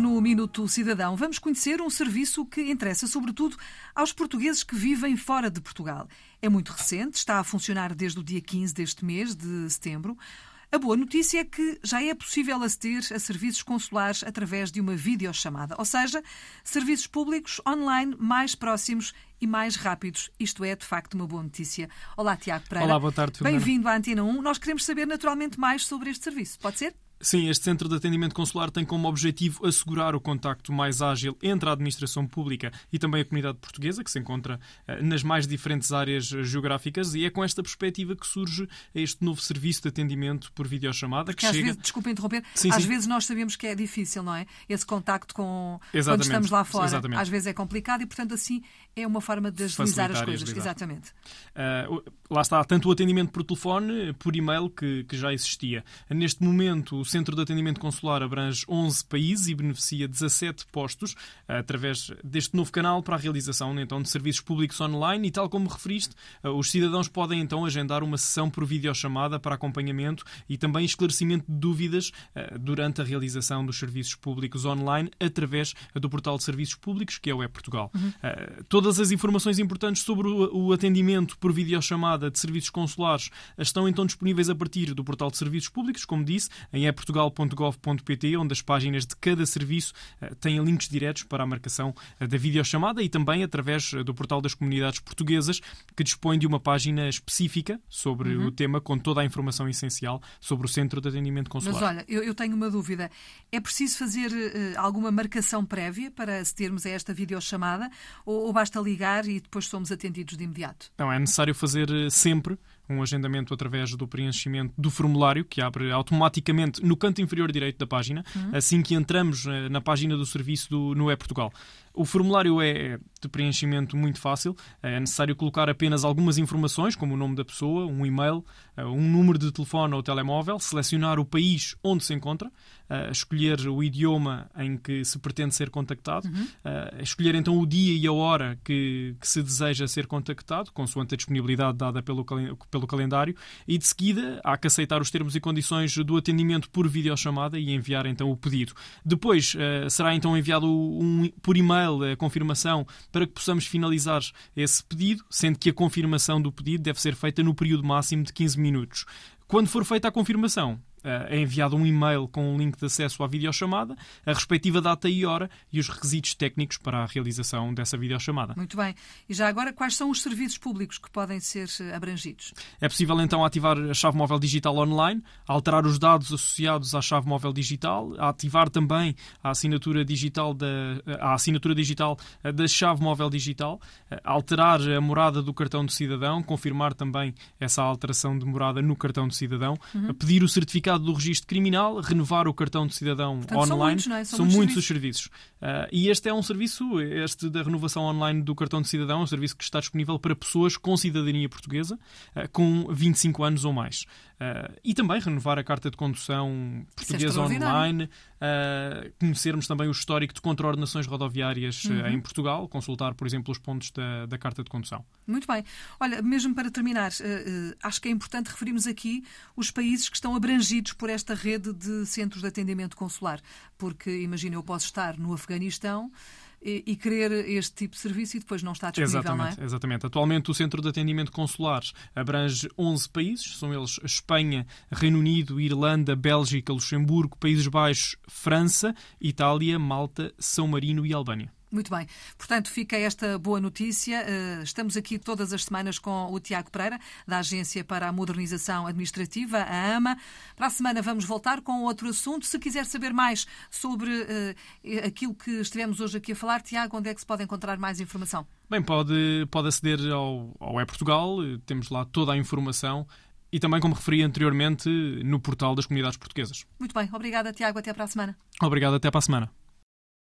Minuto Cidadão, vamos conhecer um serviço que interessa sobretudo aos portugueses que vivem fora de Portugal. É muito recente, está a funcionar desde o dia 15 deste mês de setembro. A boa notícia é que já é possível aceder a serviços consulares através de uma videochamada, ou seja, serviços públicos online mais próximos e mais rápidos. Isto é, de facto, uma boa notícia. Olá, Tiago Pereira. Olá, boa tarde. Bem-vindo à Antena 1. Nós queremos saber naturalmente mais sobre este serviço. Pode ser? Sim, este Centro de Atendimento Consular tem como objetivo assegurar o contacto mais ágil entre a administração pública e também a comunidade portuguesa, que se encontra uh, nas mais diferentes áreas geográficas, e é com esta perspectiva que surge este novo serviço de atendimento por videochamada. Porque que às chega... vezes, desculpa interromper, sim, às sim. vezes nós sabemos que é difícil, não é? Esse contacto com Exatamente. quando estamos lá fora. Exatamente. Às vezes é complicado e, portanto, assim é uma forma de agilizar as coisas. Exatamente. Uh, lá está, tanto o atendimento por telefone, por e-mail, que, que já existia. Neste momento, o Centro de Atendimento Consular abrange 11 países e beneficia 17 postos através deste novo canal para a realização então, de serviços públicos online e, tal como referiste, os cidadãos podem então agendar uma sessão por videochamada para acompanhamento e também esclarecimento de dúvidas durante a realização dos serviços públicos online através do portal de serviços públicos, que é o E-Portugal. Uhum. Todas as informações importantes sobre o atendimento por videochamada de serviços consulares estão então disponíveis a partir do portal de serviços públicos, como disse, em eportugal.gov gov.pt, onde as páginas de cada serviço uh, têm links diretos para a marcação uh, da videochamada e também através uh, do portal das comunidades portuguesas, que dispõe de uma página específica sobre uhum. o tema, com toda a informação essencial sobre o Centro de Atendimento Consular. Mas olha, eu, eu tenho uma dúvida. É preciso fazer alguma marcação prévia para acedermos a esta videochamada ou, ou basta ligar e depois somos atendidos de imediato? Não, é necessário fazer sempre um agendamento através do preenchimento do formulário, que abre automaticamente no canto inferior direito da página, uhum. assim que entramos eh, na página do serviço do, no E-Portugal. O formulário é de preenchimento muito fácil. É necessário colocar apenas algumas informações, como o nome da pessoa, um e-mail, eh, um número de telefone ou telemóvel, selecionar o país onde se encontra, eh, escolher o idioma em que se pretende ser contactado, uhum. escolher então o dia e a hora que, que, se deseja ser contactado, consoante a disponibilidade dada pelo, pelo calendário, e de seguida há que aceitar os termos e condições do atendimento por videochamada e enviar então o pedido. Depois será então enviado um, por e-mail e-mail a confirmação para que possamos finalizar esse pedido, sendo que a confirmação do pedido deve ser feita no período máximo de 15 minutos. Quando for feita a confirmação, é enviado um e-mail com um link de acesso à videochamada, a respectiva data e hora e os requisitos técnicos para a realização dessa videochamada. Muito bem. E já agora, quais são os serviços públicos que podem ser eh, abrangidos? É possível então ativar a chave móvel digital online, alterar os dados associados à chave móvel digital, ativar também a assinatura digital da, a assinatura digital eh, da chave móvel digital, eh, alterar a morada do cartão de cidadão, confirmar também essa alteração de morada no cartão de cidadão, uhum. pedir o certificado certificado do registro criminal, renovar o cartão de cidadão Portanto, online. São muitos, não é? São, são muitos, os serviços. Uh, e este é um serviço, este da renovação online do cartão de cidadão, é um serviço que está disponível para pessoas com cidadania portuguesa, uh, com 25 anos ou mais. Uh, e também renovar a carta de condução é portuguesa online, uh, conhecermos também o histórico de contraordenações rodoviárias uhum. em Portugal, consultar, por exemplo, os pontos da, da, carta de condução. Muito bem. Olha, mesmo para terminar, uh, acho que é importante referirmos aqui os países que estão abrangidos por esta rede de centros de atendimento consular, porque imagina, eu posso estar no Afeganistão e, e querer este tipo de serviço e depois não está disponível, exatamente, não é? Exatamente. Atualmente o Centro de Atendimento Consular abrange 11 países, são eles Espanha, Reino Unido, Irlanda, Bélgica, Luxemburgo, Países Baixos, França, Itália, Malta, São Marino e Albânia. Muito bem. Portanto, fica esta boa notícia. Eh, estamos aqui todas as semanas com o Tiago Pereira, da Agência para a Modernização Administrativa, a AMA. Para a semana vamos voltar com outro assunto. Se quiser saber mais sobre uh, aquilo que estivemos hoje aqui a falar, Tiago, onde é que se pode encontrar mais informação? Bem, pode, pode aceder ao, ao E-Portugal, temos lá toda a informação e também, como referi anteriormente, no portal das comunidades portuguesas. Muito bem. Obrigada, Tiago. Até para a semana. Obrigado. Até para a semana.